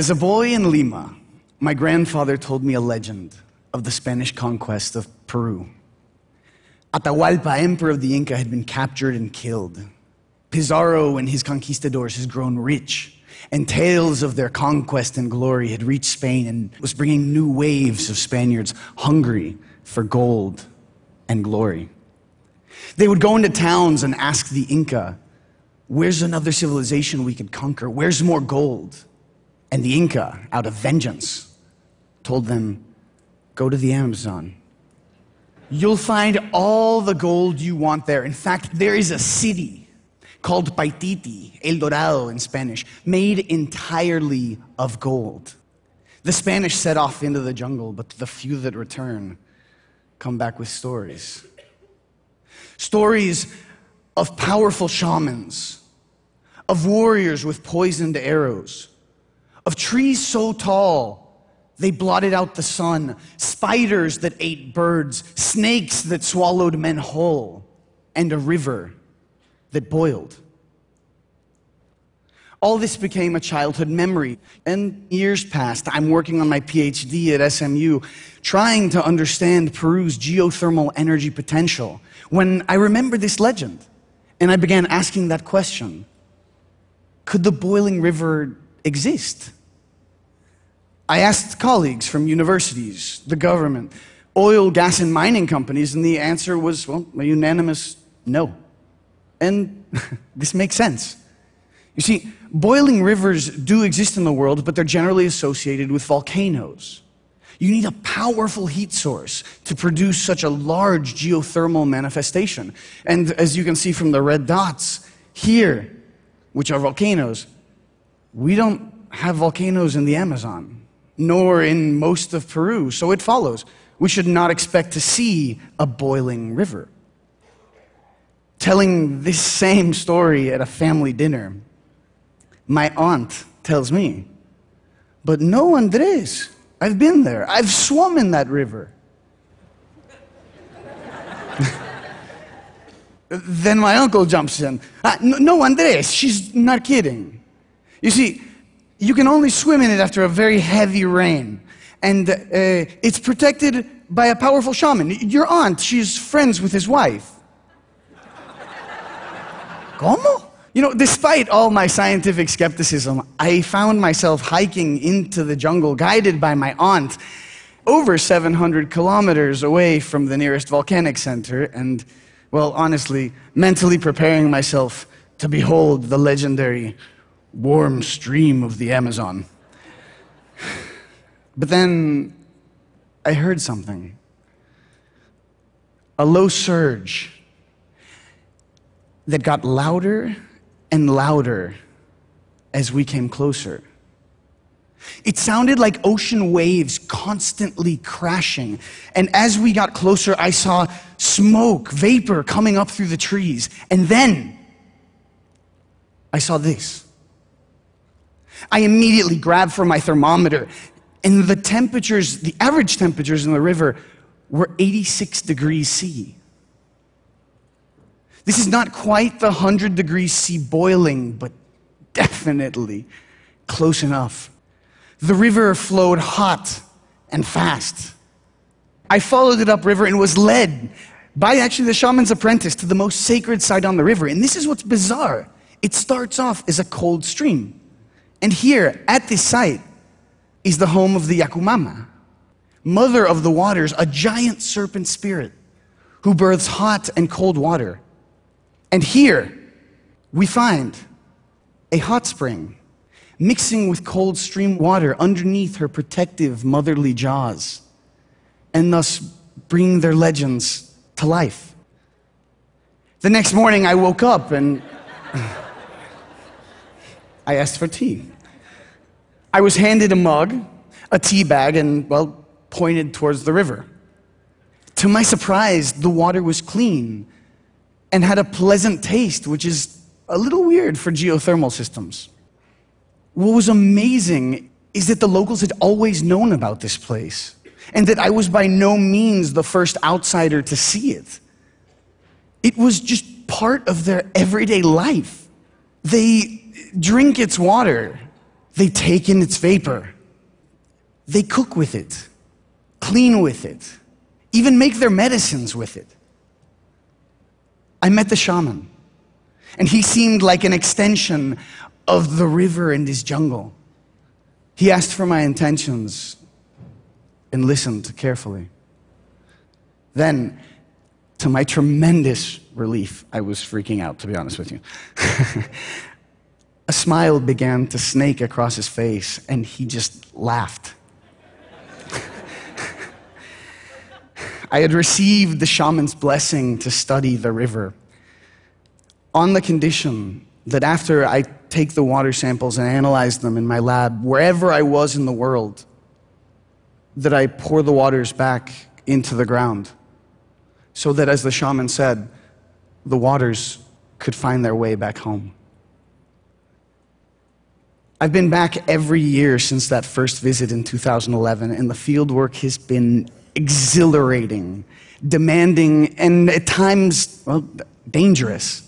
As a boy in Lima, my grandfather told me a legend of the Spanish conquest of Peru. Atahualpa, emperor of the Inca, had been captured and killed. Pizarro and his conquistadors had grown rich, and tales of their conquest and glory had reached Spain and was bringing new waves of Spaniards hungry for gold and glory. They would go into towns and ask the Inca, Where's another civilization we could conquer? Where's more gold? And the Inca, out of vengeance, told them, Go to the Amazon. You'll find all the gold you want there. In fact, there is a city called Paititi, El Dorado in Spanish, made entirely of gold. The Spanish set off into the jungle, but the few that return come back with stories. Stories of powerful shamans, of warriors with poisoned arrows, of trees so tall they blotted out the sun, spiders that ate birds, snakes that swallowed men whole, and a river that boiled. All this became a childhood memory. And years passed. I'm working on my PhD at SMU, trying to understand Peru's geothermal energy potential, when I remembered this legend. And I began asking that question Could the boiling river exist? I asked colleagues from universities, the government, oil, gas, and mining companies, and the answer was, well, a unanimous no. And this makes sense. You see, boiling rivers do exist in the world, but they're generally associated with volcanoes. You need a powerful heat source to produce such a large geothermal manifestation. And as you can see from the red dots here, which are volcanoes, we don't have volcanoes in the Amazon, nor in most of Peru. So it follows we should not expect to see a boiling river. Telling this same story at a family dinner, my aunt tells me, But no, Andres, I've been there. I've swum in that river. then my uncle jumps in. Ah, no, no, Andres, she's not kidding. You see, you can only swim in it after a very heavy rain. And uh, it's protected by a powerful shaman. Your aunt, she's friends with his wife. ¿Cómo? You know, despite all my scientific skepticism, I found myself hiking into the jungle, guided by my aunt, over 700 kilometers away from the nearest volcanic center, and, well, honestly, mentally preparing myself to behold the legendary warm stream of the Amazon. But then I heard something a low surge that got louder and louder as we came closer. It sounded like ocean waves constantly crashing. And as we got closer, I saw smoke, vapor coming up through the trees. And then I saw this. I immediately grabbed for my thermometer, and the temperatures, the average temperatures in the river, were 86 degrees C. This is not quite the 100 degrees C boiling, but definitely close enough. The river flowed hot and fast. I followed it upriver and was led by actually the shaman's apprentice to the most sacred site on the river. And this is what's bizarre it starts off as a cold stream. And here, at this site, is the home of the Yakumama, mother of the waters, a giant serpent spirit who births hot and cold water. And here we find a hot spring mixing with cold stream water underneath her protective motherly jaws, and thus bringing their legends to life. The next morning, I woke up and I asked for tea. I was handed a mug, a tea bag, and, well, pointed towards the river. To my surprise, the water was clean and had a pleasant taste, which is a little weird for geothermal systems. What was amazing is that the locals had always known about this place, and that I was by no means the first outsider to see it. It was just part of their everyday life. They drink its water, They take in its vapor. They cook with it, clean with it, even make their medicines with it. I met the shaman, and he seemed like an extension of the river and his jungle. He asked for my intentions and listened carefully. Then, to my tremendous relief, I was freaking out, to be honest with you. a smile began to snake across his face, and he just laughed. I had received the shaman's blessing to study the river on the condition that after I take the water samples and analyze them in my lab, wherever I was in the world, that I pour the waters back into the ground so that, as the shaman said, the waters could find their way back home. I've been back every year since that first visit in 2011, and the fieldwork has been exhilarating, demanding, and at times, well, dangerous.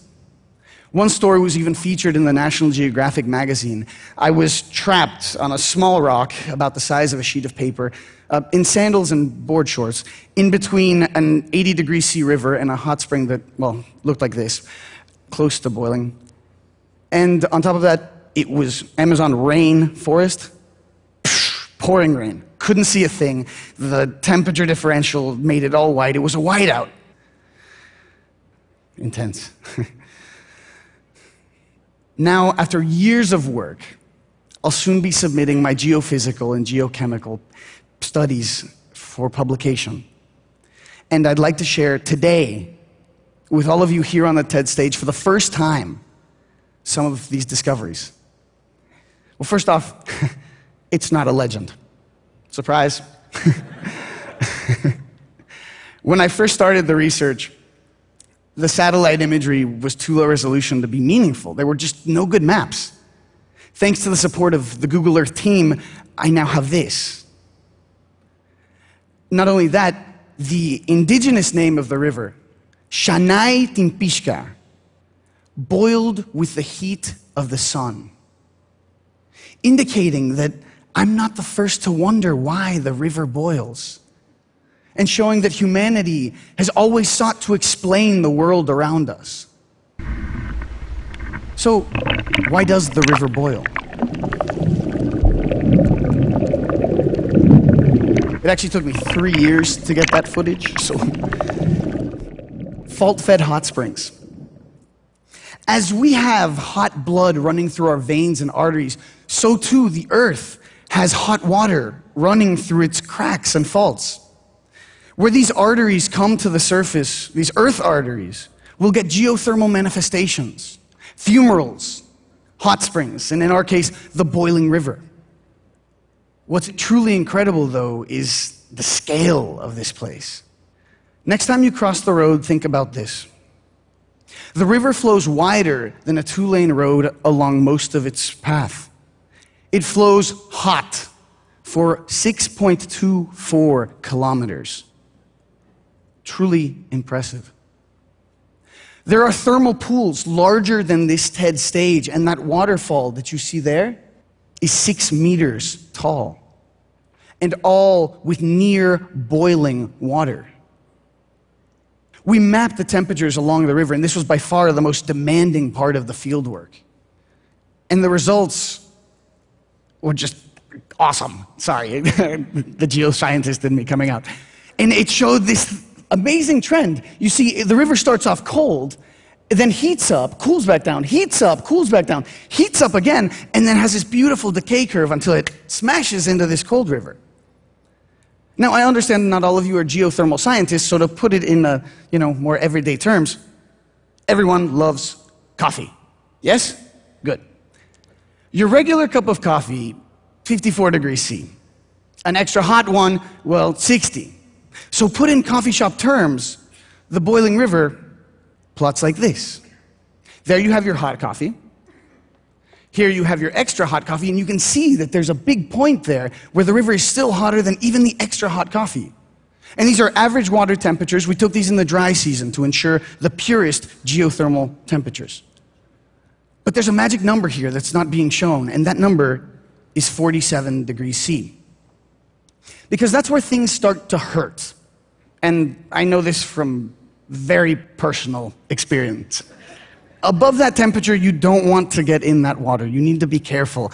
One story was even featured in the National Geographic magazine. I was trapped on a small rock about the size of a sheet of paper, uh, in sandals and board shorts, in between an 80 degree C river and a hot spring that, well, looked like this, close to boiling. And on top of that, it was Amazon rain forest, pouring rain. Couldn't see a thing. The temperature differential made it all white. It was a whiteout. Intense. Now, after years of work, I'll soon be submitting my geophysical and geochemical studies for publication. And I'd like to share today with all of you here on the TED stage for the first time some of these discoveries. Well, first off, it's not a legend. Surprise. when I first started the research, the satellite imagery was too low resolution to be meaningful. There were just no good maps. Thanks to the support of the Google Earth team, I now have this. Not only that, the indigenous name of the river, Shanay Timpishka, boiled with the heat of the sun, indicating that I'm not the first to wonder why the river boils and showing that humanity has always sought to explain the world around us. So, why does the river boil? It actually took me three years to get that footage, so. Fault fed hot springs. As we have hot blood running through our veins and arteries, so too the earth has hot water running through its cracks and faults. Where these arteries come to the surface, these earth arteries, will get geothermal manifestations, fumaroles, hot springs, and in our case, the boiling river. What's truly incredible, though, is the scale of this place. Next time you cross the road, think about this. The river flows wider than a two lane road along most of its path. It flows hot for 6.24 kilometers. Truly impressive. There are thermal pools larger than this TED stage, and that waterfall that you see there is six meters tall, and all with near boiling water. We mapped the temperatures along the river, and this was by far the most demanding part of the fieldwork. And the results were just awesome. Sorry, the geoscientist in me coming out. And it showed this amazing trend. You see, the river starts off cold, then heats up, cools back down, heats up, cools back down, heats up again, and then has this beautiful decay curve until it smashes into this cold river. Now, I understand not all of you are geothermal scientists, so to put it in a, you know, more everyday terms, everyone loves coffee. Yes? Your regular cup of coffee, 54 degrees C. An extra hot one, well, 60. So put in coffee shop terms, the boiling river plots like this. There you have your hot coffee. Here you have your extra hot coffee, and you can see that there's a big point there where the river is still hotter than even the extra hot coffee. And these are average water temperatures. We took these in the dry season to ensure the purest geothermal temperatures. But there's a magic number here that's not being shown, and that number is 47 degrees C. Because that's where things start to hurt. And I know this from very personal experience. Above that temperature, you don't want to get in that water. You need to be careful.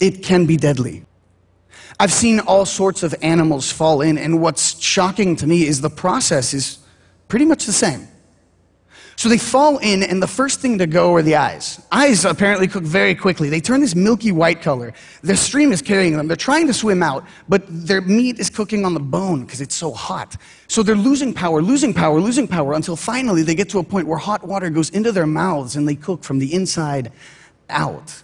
It can be deadly. I've seen all sorts of animals fall in, and what's shocking to me is the process is pretty much the same. So they fall in, and the first thing to go are the eyes. Eyes apparently cook very quickly. They turn this milky white color. The stream is carrying them. They're trying to swim out, but their meat is cooking on the bone because it's so hot. So they're losing power, losing power, losing power until finally they get to a point where hot water goes into their mouths and they cook from the inside out.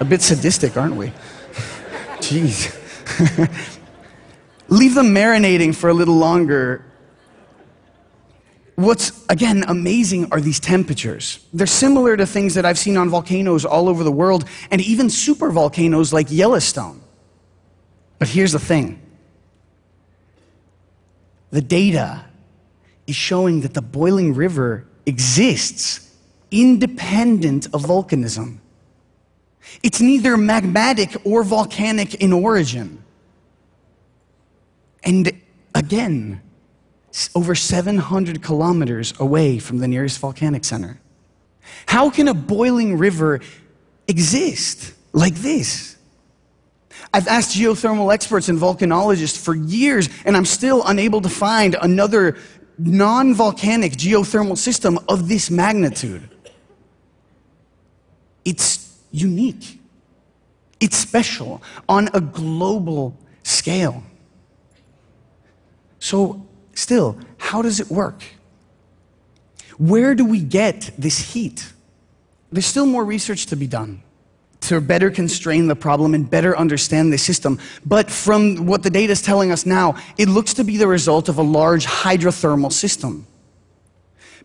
A bit sadistic, aren't we? Jeez. Leave them marinating for a little longer. What's, again, amazing are these temperatures. They're similar to things that I've seen on volcanoes all over the world, and even supervolcanoes like Yellowstone. But here's the thing the data is showing that the boiling river exists independent of volcanism. It's neither magmatic or volcanic in origin. And again, over 700 kilometers away from the nearest volcanic center. How can a boiling river exist like this? I've asked geothermal experts and volcanologists for years, and I'm still unable to find another non volcanic geothermal system of this magnitude. It's unique, it's special on a global scale. So, still, how does it work? Where do we get this heat? There's still more research to be done to better constrain the problem and better understand the system. But from what the data is telling us now, it looks to be the result of a large hydrothermal system.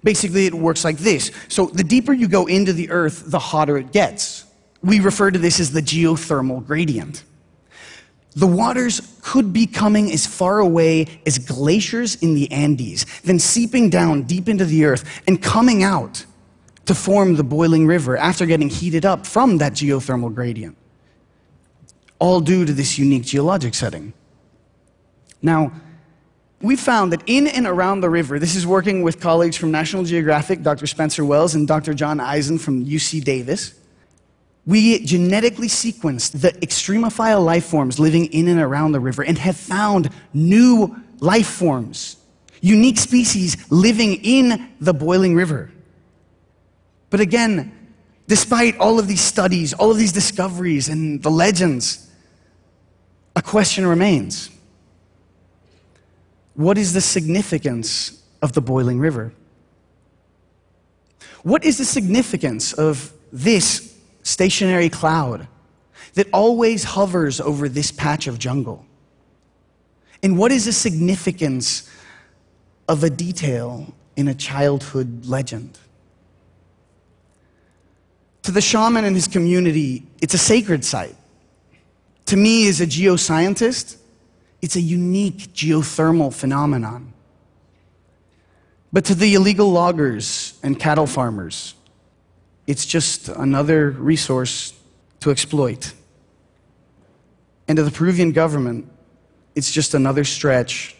Basically, it works like this. So, the deeper you go into the earth, the hotter it gets. We refer to this as the geothermal gradient. The waters could be coming as far away as glaciers in the Andes, then seeping down deep into the earth and coming out to form the boiling river after getting heated up from that geothermal gradient. All due to this unique geologic setting. Now, we found that in and around the river, this is working with colleagues from National Geographic, Dr. Spencer Wells and Dr. John Eisen from UC Davis we genetically sequenced the extremophile life forms living in and around the river and have found new life forms, unique species living in the boiling river. But again, despite all of these studies, all of these discoveries, and the legends, a question remains What is the significance of the boiling river? What is the significance of this stationary cloud that always hovers over this patch of jungle? And what is the significance of a detail in a childhood legend? To the shaman and his community, it's a sacred site. To me, as a geoscientist, it's a unique geothermal phenomenon. But to the illegal loggers and cattle farmers, it's just another resource to exploit. And to the Peruvian government, it's just another stretch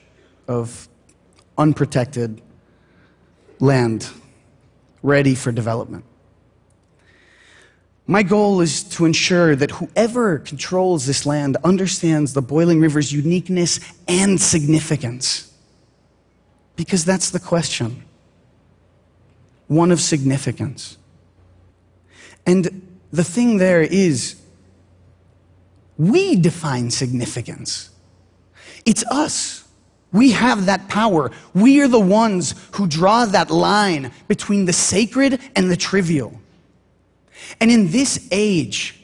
of unprotected land ready for development. My goal is to ensure that whoever controls this land understands the Boiling River's uniqueness and significance. Because that's the question one of significance. And the thing there is, we define significance. It's us. We have that power. We are the ones who draw that line between the sacred and the trivial. And in this age,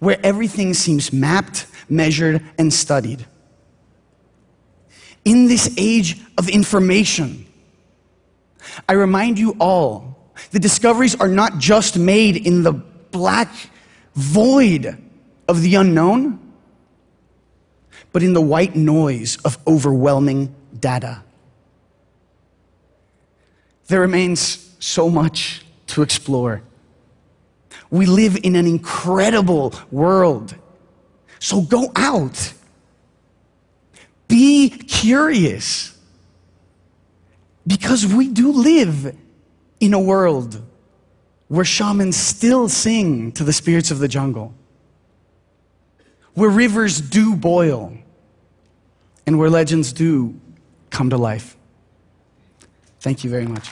where everything seems mapped, measured, and studied, in this age of information, I remind you all the discoveries are not just made in the black void of the unknown, but in the white noise of overwhelming data. There remains so much to explore. We live in an incredible world. So go out. Be curious. Because we do live in a world where shamans still sing to the spirits of the jungle, where rivers do boil, and where legends do come to life. Thank you very much.